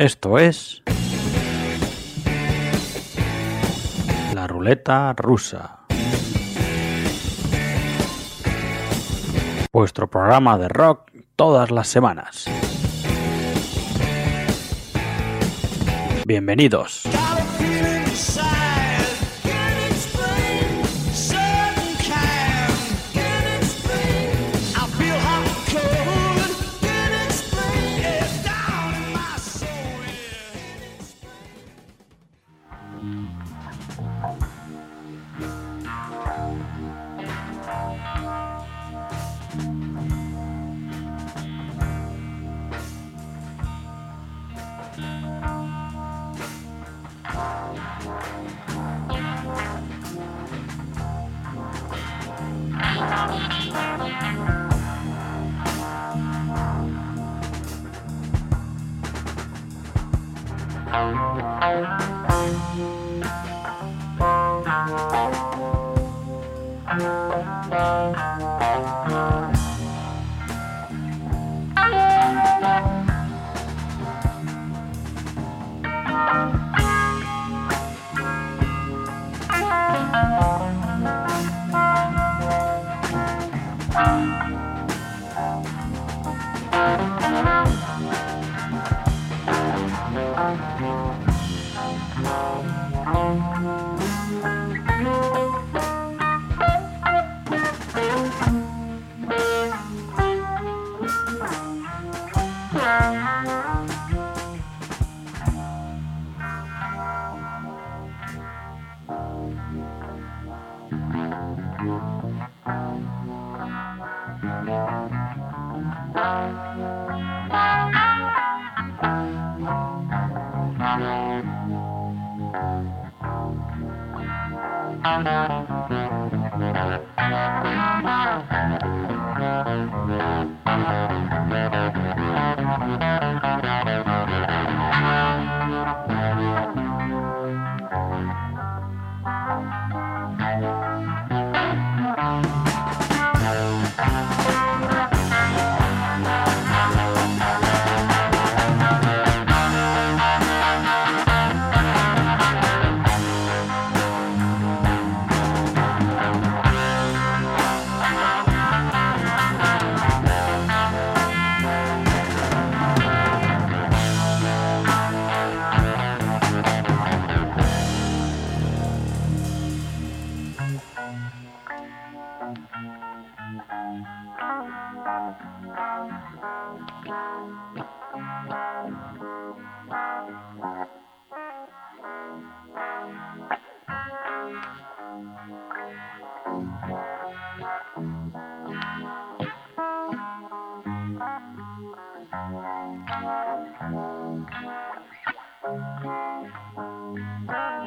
Esto es la ruleta rusa. Vuestro programa de rock todas las semanas. Bienvenidos. Música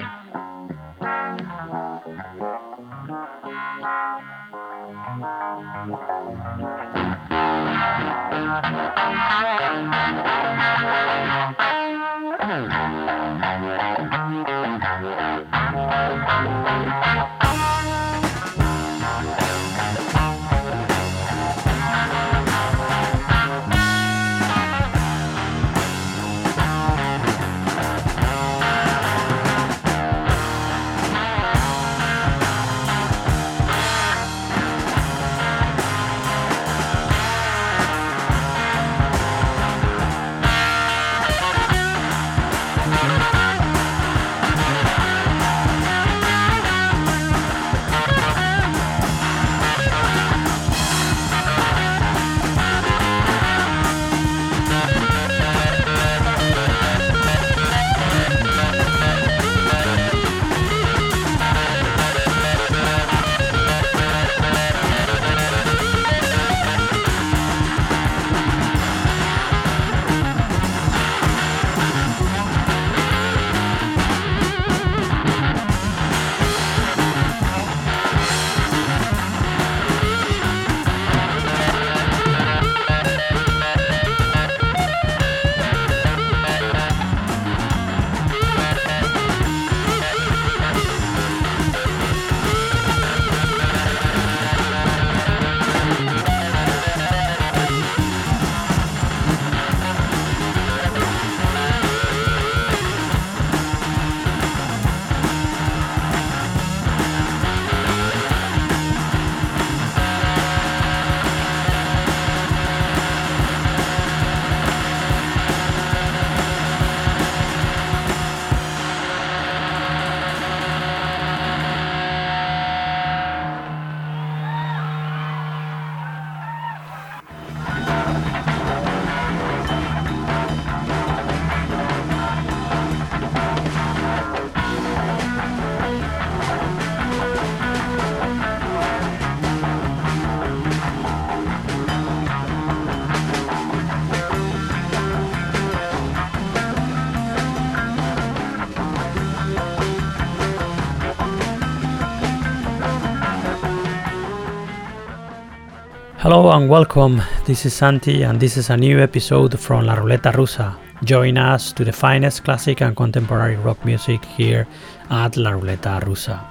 Hello and welcome. This is Santi, and this is a new episode from La Ruleta Rusa. Join us to the finest classic and contemporary rock music here at La Ruleta Rusa.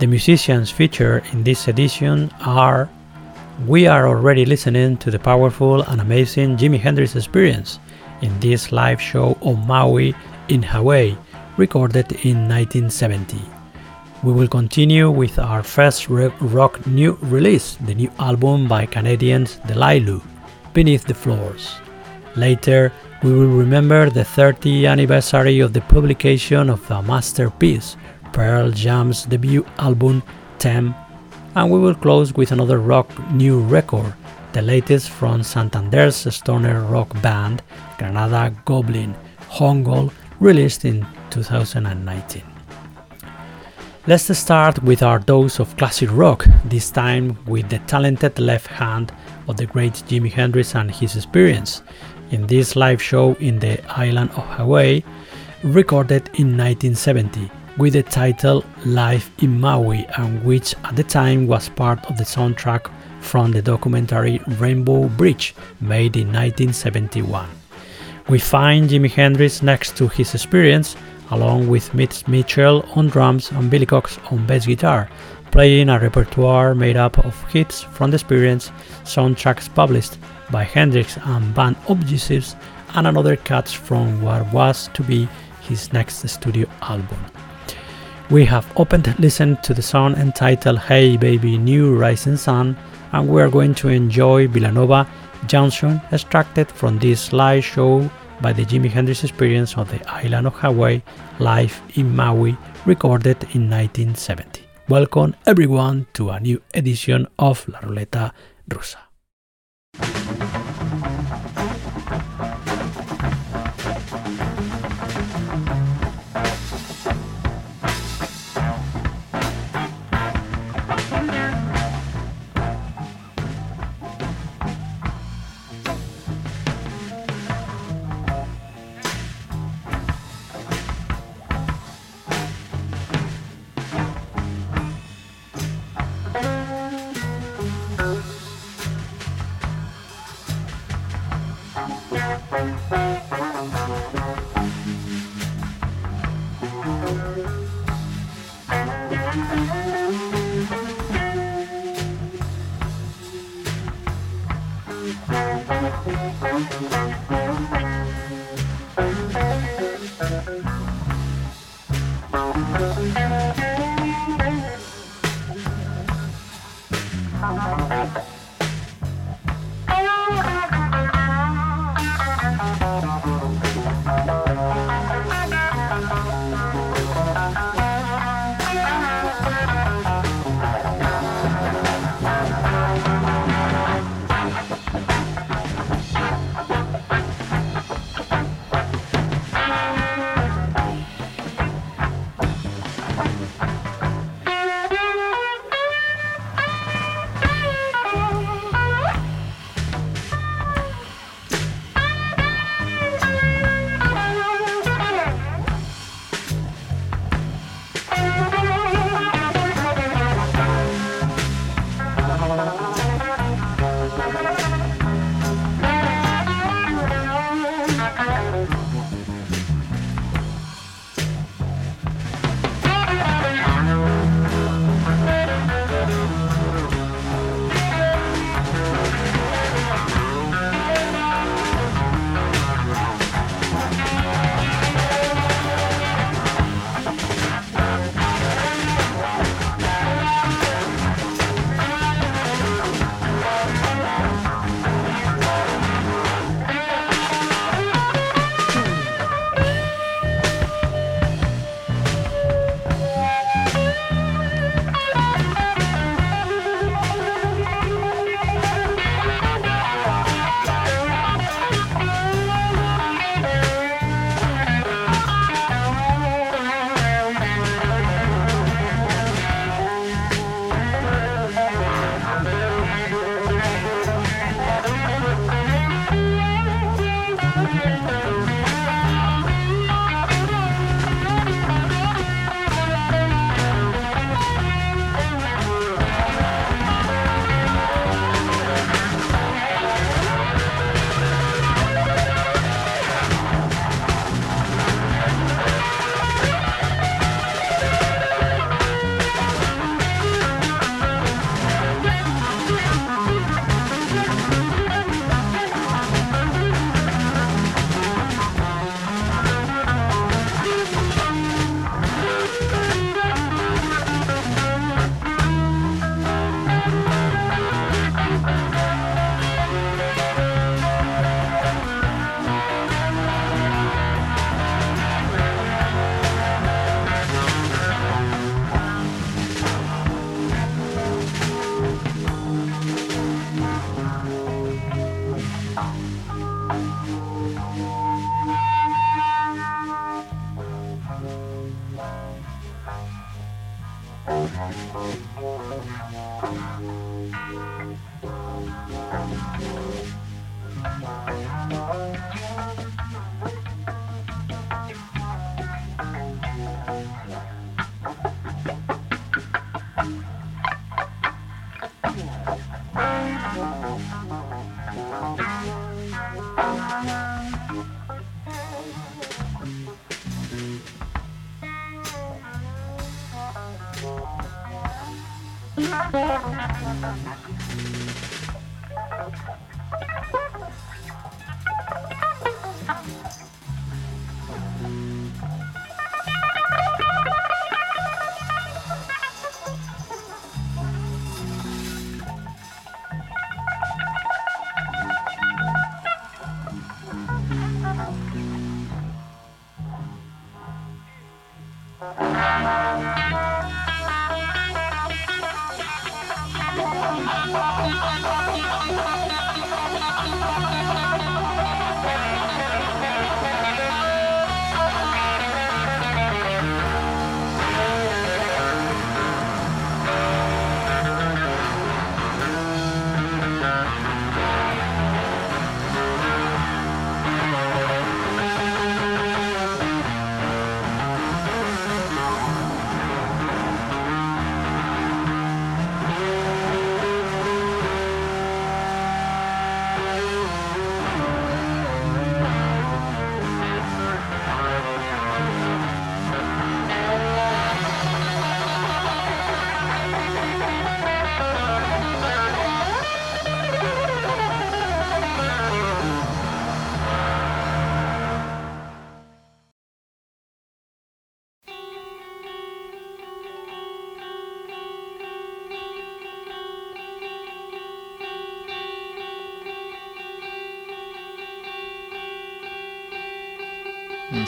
The musicians featured in this edition are We are already listening to the powerful and amazing Jimi Hendrix experience in this live show on Maui in Hawaii, recorded in 1970. We will continue with our first rock new release, the new album by Canadians Deliluh, Beneath the Floors. Later, we will remember the 30th anniversary of the publication of the masterpiece, Pearl Jam's debut album, Ten, and we will close with another rock new record, the latest from Santander's stoner rock band, Granada Goblin, Hongol, released in 2019. Let's start with our dose of classic rock, this time with the talented left hand of the great Jimi Hendrix and his experience in this live show in the island of Hawaii, recorded in 1970 with the title Live in Maui, and which at the time was part of the soundtrack from the documentary Rainbow Bridge, made in 1971. We find Jimi Hendrix next to his experience along with Mitch Mitchell on drums and Billy Cox on bass guitar, playing a repertoire made up of hits from the experience, soundtracks published by Hendrix and band Objectives, and another cuts from what was to be his next studio album. We have opened listened to the song entitled Hey Baby New Rising Sun, and we are going to enjoy Villanova Junction extracted from this live show by the Jimi Hendrix Experience on the island of Hawaii live in Maui, recorded in 1970. Welcome everyone to a new edition of La Ruleta Rusa.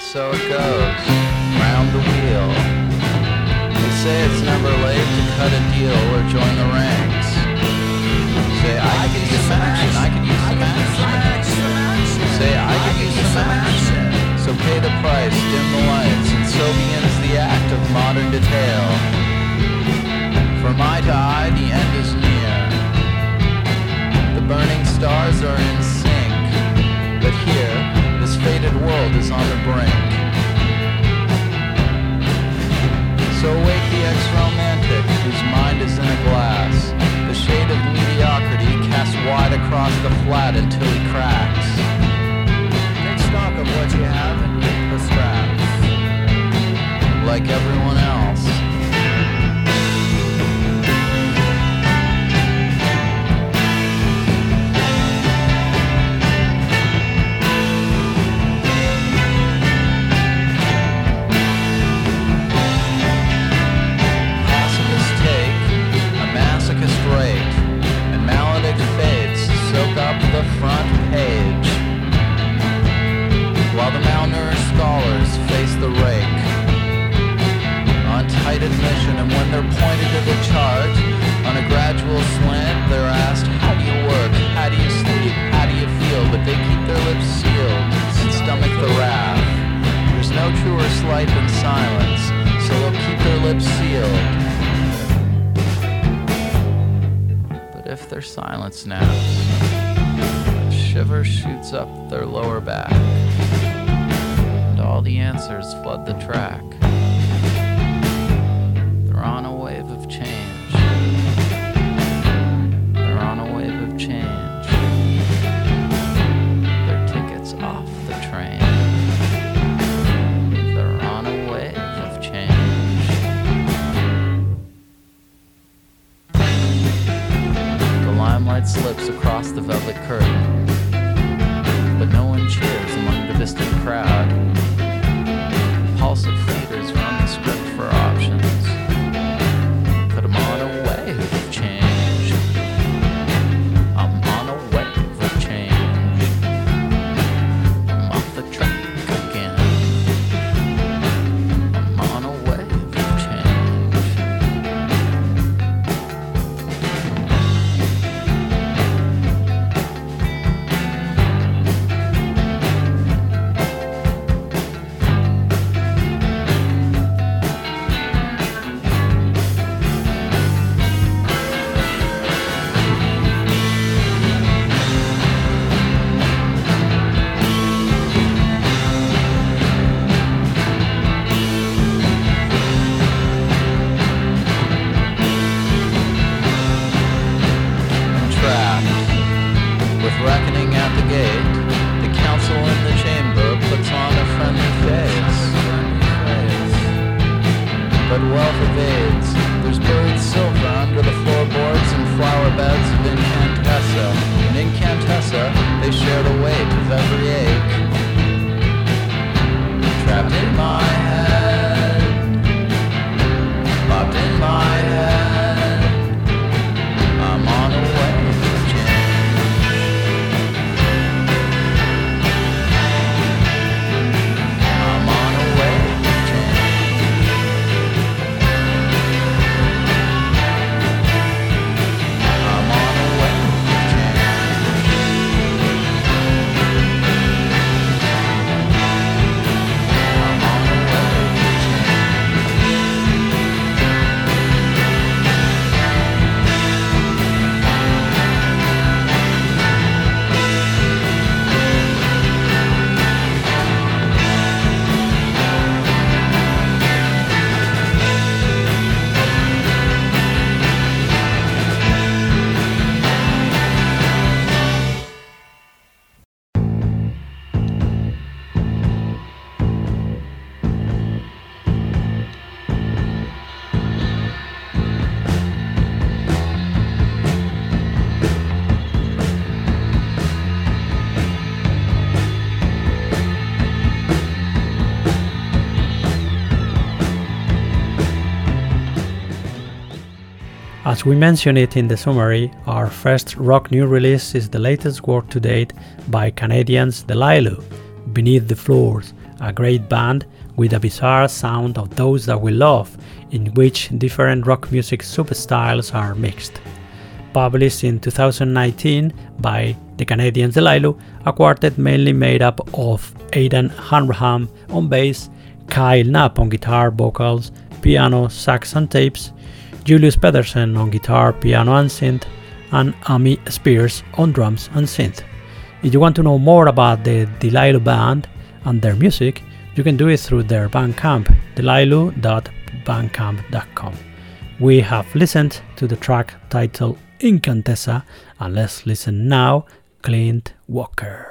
So it goes, round the wheel. They say it's never late to cut a deal or join the ranks. Say I could use some action, I could use some action. Say I could use some action. So pay the price, dim the lights, and so begins the act of modern detail. Is on the brink. So wake the ex-romantic whose mind is in a glass. The shade of mediocrity casts wide across the flat until he cracks. Take stock of what you have and rip the scraps. Like everyone else. We mentioned it in the summary, our first rock new release is the latest work to date by Canadians Deliluh, Beneath the Floors, a great band with a bizarre sound of those that we love, in which different rock music substyles are mixed. Published in 2019 by the Canadians Deliluh, a quartet mainly made up of Aidan Hanrahan on bass, Kyle Knapp on guitar, vocals, piano, sax, and tapes, Julius Pedersen on guitar, piano, and synth, and Amy Spears on drums and synth. If you want to know more about the Deliluh band and their music, you can do it through their Bandcamp, deliluh.bandcamp.com. We have listened to the track titled Incantessa, and let's listen now, Clint Walker.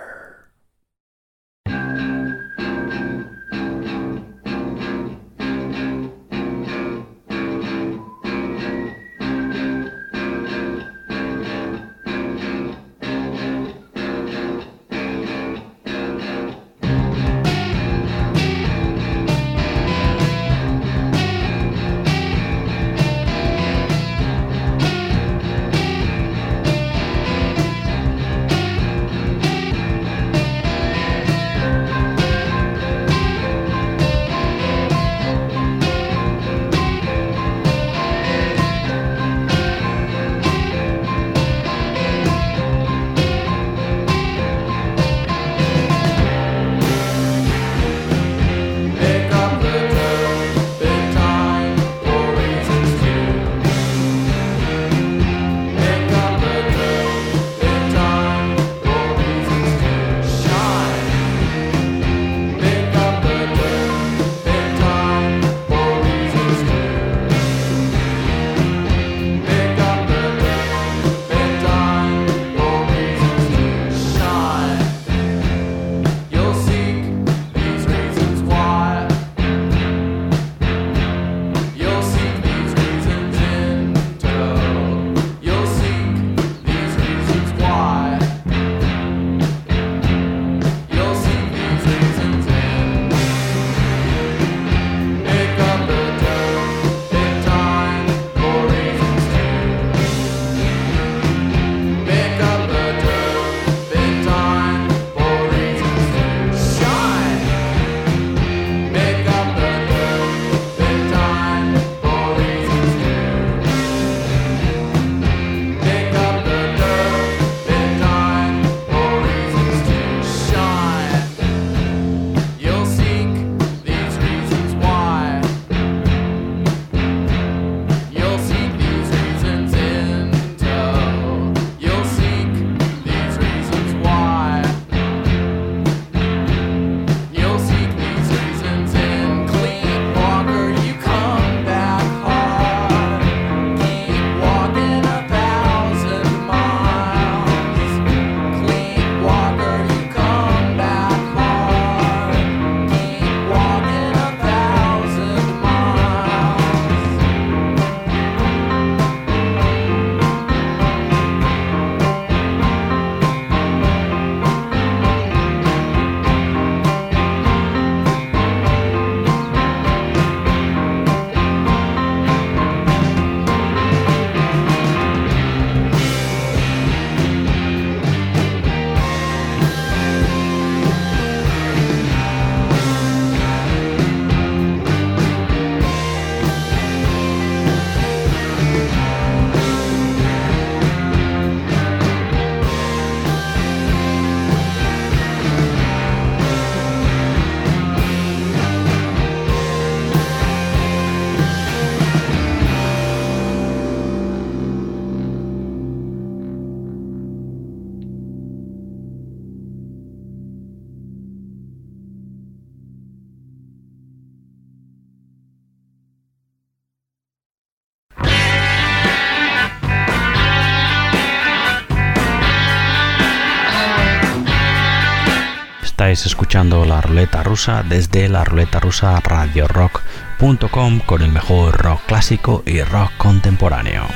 Escuchando la ruleta rusa desde la ruleta rusa radio rock.com con el mejor rock clásico y rock contemporáneo.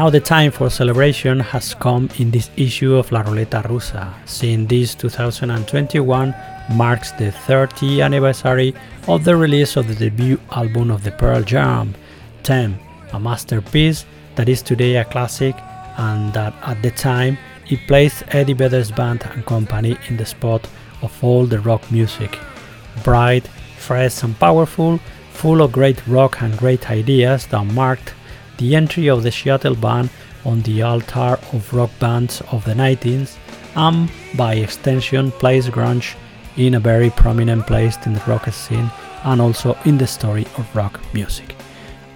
Now the time for celebration has come in this issue of La Ruleta Rusa, since this 2021 marks the 30th anniversary of the release of the debut album of the Pearl Jam, Ten, a masterpiece that is today a classic and that at the time it placed Eddie Vedder's band and company in the spot of all the rock music. Bright, fresh, and powerful, full of great rock and great ideas that marked the entry of the Seattle band on the altar of rock bands of the 90s and, by extension, placed grunge in a very prominent place in the rock scene and also in the story of rock music.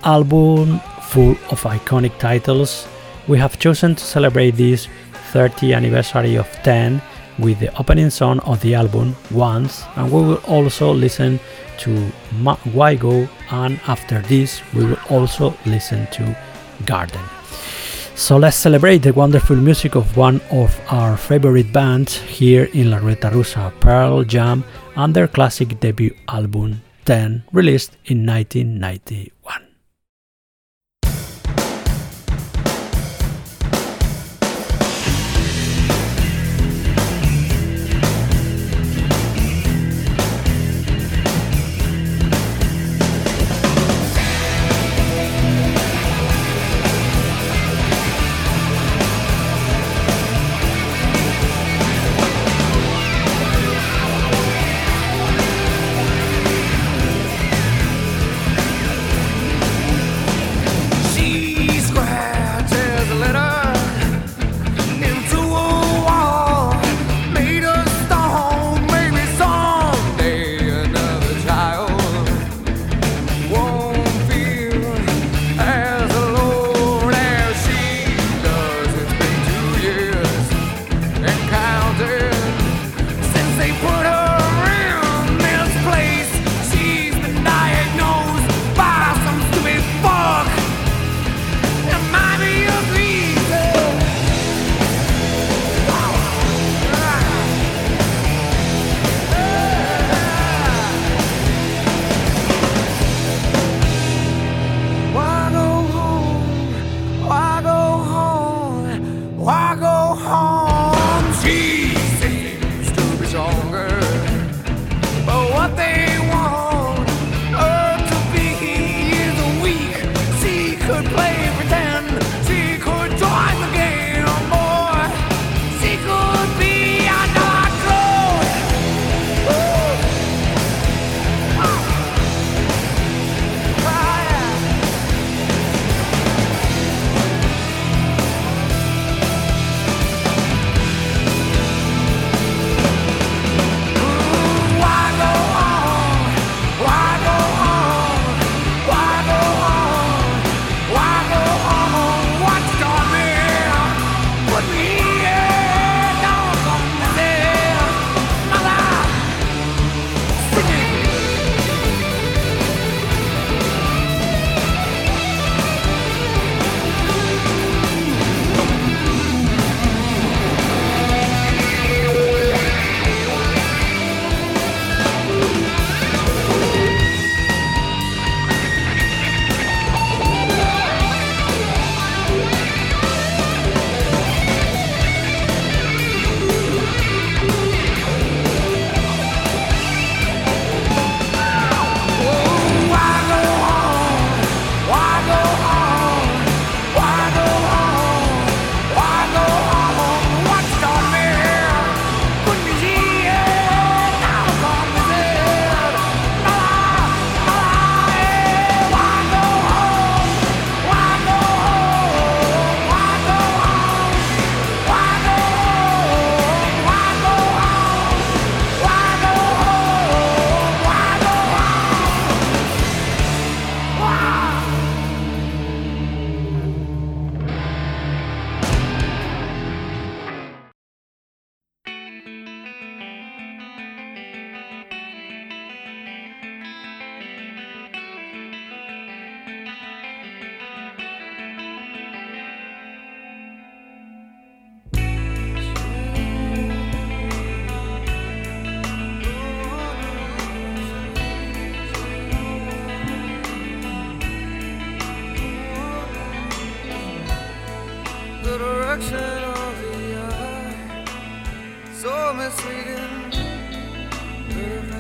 Album full of iconic titles, we have chosen to celebrate this 30th anniversary of 10 with the opening song of the album Once, and we will also listen to Ma- Why Go, and after this, we will also listen to Garden. So let's celebrate the wonderful music of one of our favorite bands here in La Ruleta Rusa, Pearl Jam, and their classic debut album 10, released in 1991.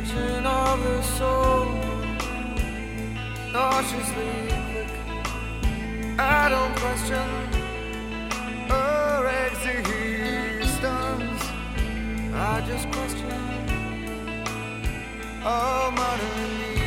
reflection of the soul, nauseously quick. I don't question her existence. I just question all modern needs.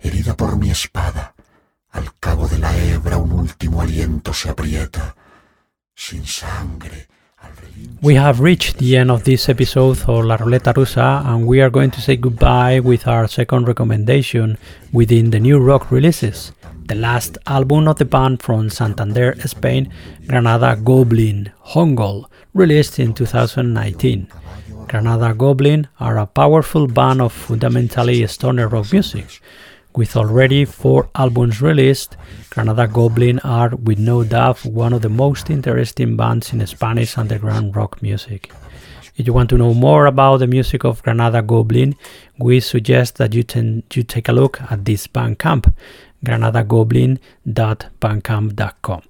Herida por mi espada, al cabo de la hebra un último aliento se aprieta, sin sangre. We have reached the end of this episode of La Ruleta Rusa, and we are going to say goodbye with our second recommendation within the new rock releases. The last album of the band from Santander, Spain, Granada Goblin, Hongol, released in 2019. Granada Goblin are a powerful band of fundamentally stoner rock music. With already four albums released, Granada Goblin are, with no doubt, one of the most interesting bands in Spanish underground rock music. If you want to know more about the music of Granada Goblin, we suggest that you, ten, you take a look at this Bandcamp, granadagoblin.bandcamp.com.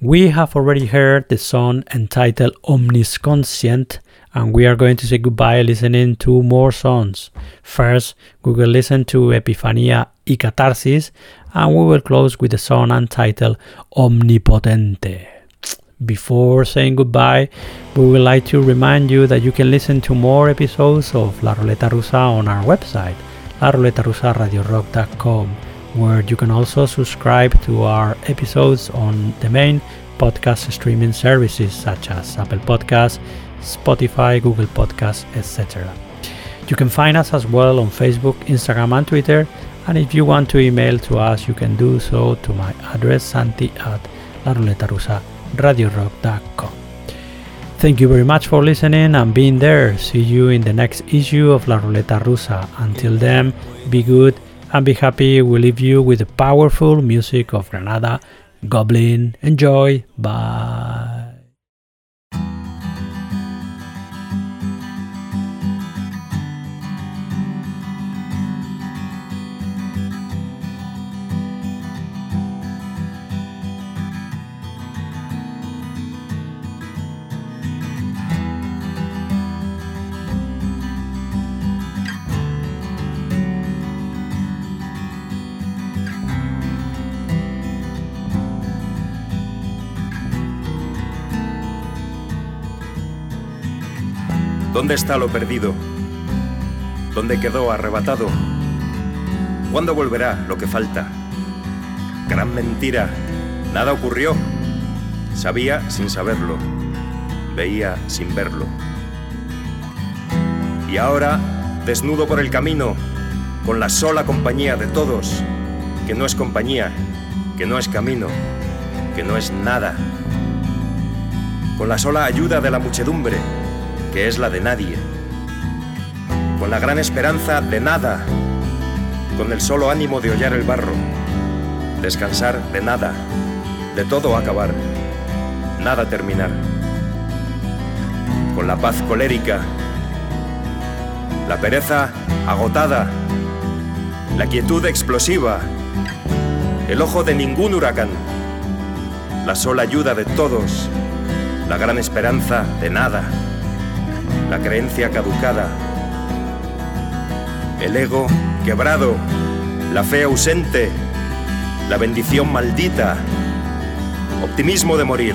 We have already heard the song entitled Omnisconscient, and we are going to say goodbye listening to more songs. First, we will listen to Epifania y Catarsis, and we will close with the song entitled Omnipotente. Before saying goodbye, we would like to remind you that you can listen to more episodes of La Ruleta Rusa on our website, laruletarusaradiorock.com, where you can also subscribe to our episodes on the main podcast streaming services such as Apple Podcasts, Spotify, Google Podcasts, etc. You can find us as well on Facebook, Instagram, and Twitter. And if you want to email to us, you can do so to my address santi at laruletarusa.radiorock.com. Thank you very much for listening and being there. See you in the next issue of La Ruleta Rusa. Until then, be good and be happy. We leave you with the powerful music of Granada Goblin. Enjoy. Bye. ¿Dónde está lo perdido? ¿Dónde quedó arrebatado? ¿Cuándo volverá lo que falta? Gran mentira. Nada ocurrió. Sabía sin saberlo. Veía sin verlo. Y ahora, desnudo por el camino, con la sola compañía de todos, que no es compañía, que no es camino, que no es nada. Con la sola ayuda de la muchedumbre, que es la de nadie. Con la gran esperanza de nada. Con el solo ánimo de hollar el barro. Descansar de nada. De todo acabar. Nada terminar. Con la paz colérica. La pereza agotada. La quietud explosiva. El ojo de ningún huracán. La sola ayuda de todos. La gran esperanza de nada la creencia caducada, el ego quebrado, la fe ausente, la bendición maldita, optimismo de morir,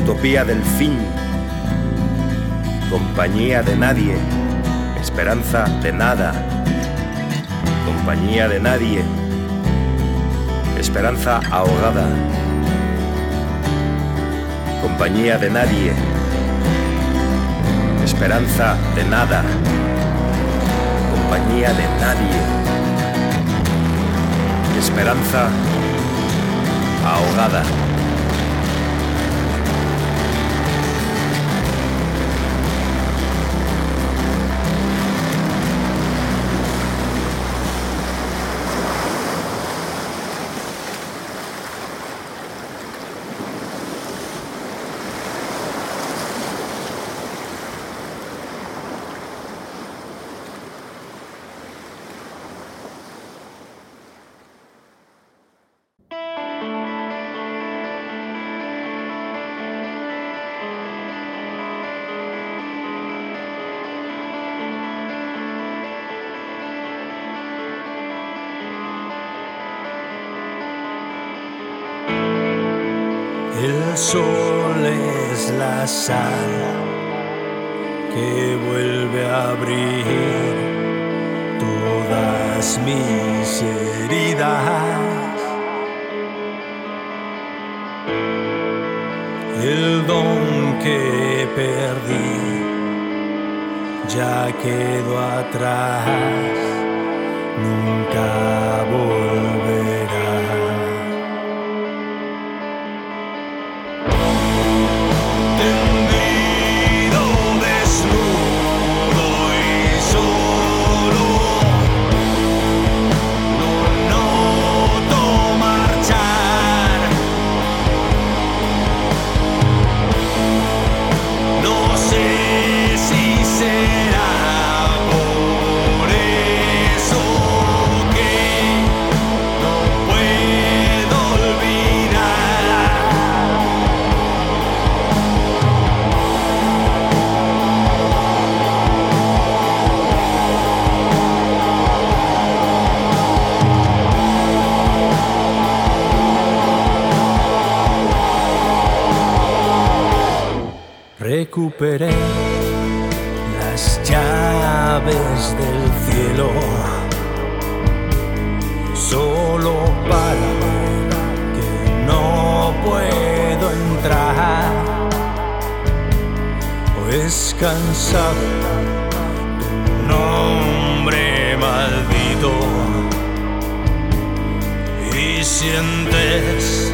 utopía del fin, compañía de nadie, esperanza de nada, compañía de nadie, esperanza ahogada, compañía de nadie esperanza de nada, compañía de nadie, esperanza ahogada. mis heridas. El don que perdí ya quedó atrás, nunca volverá. recuperé las llaves del cielo solo para que no puedo entrar. Hoy es cansado tu nombre maldito y sientes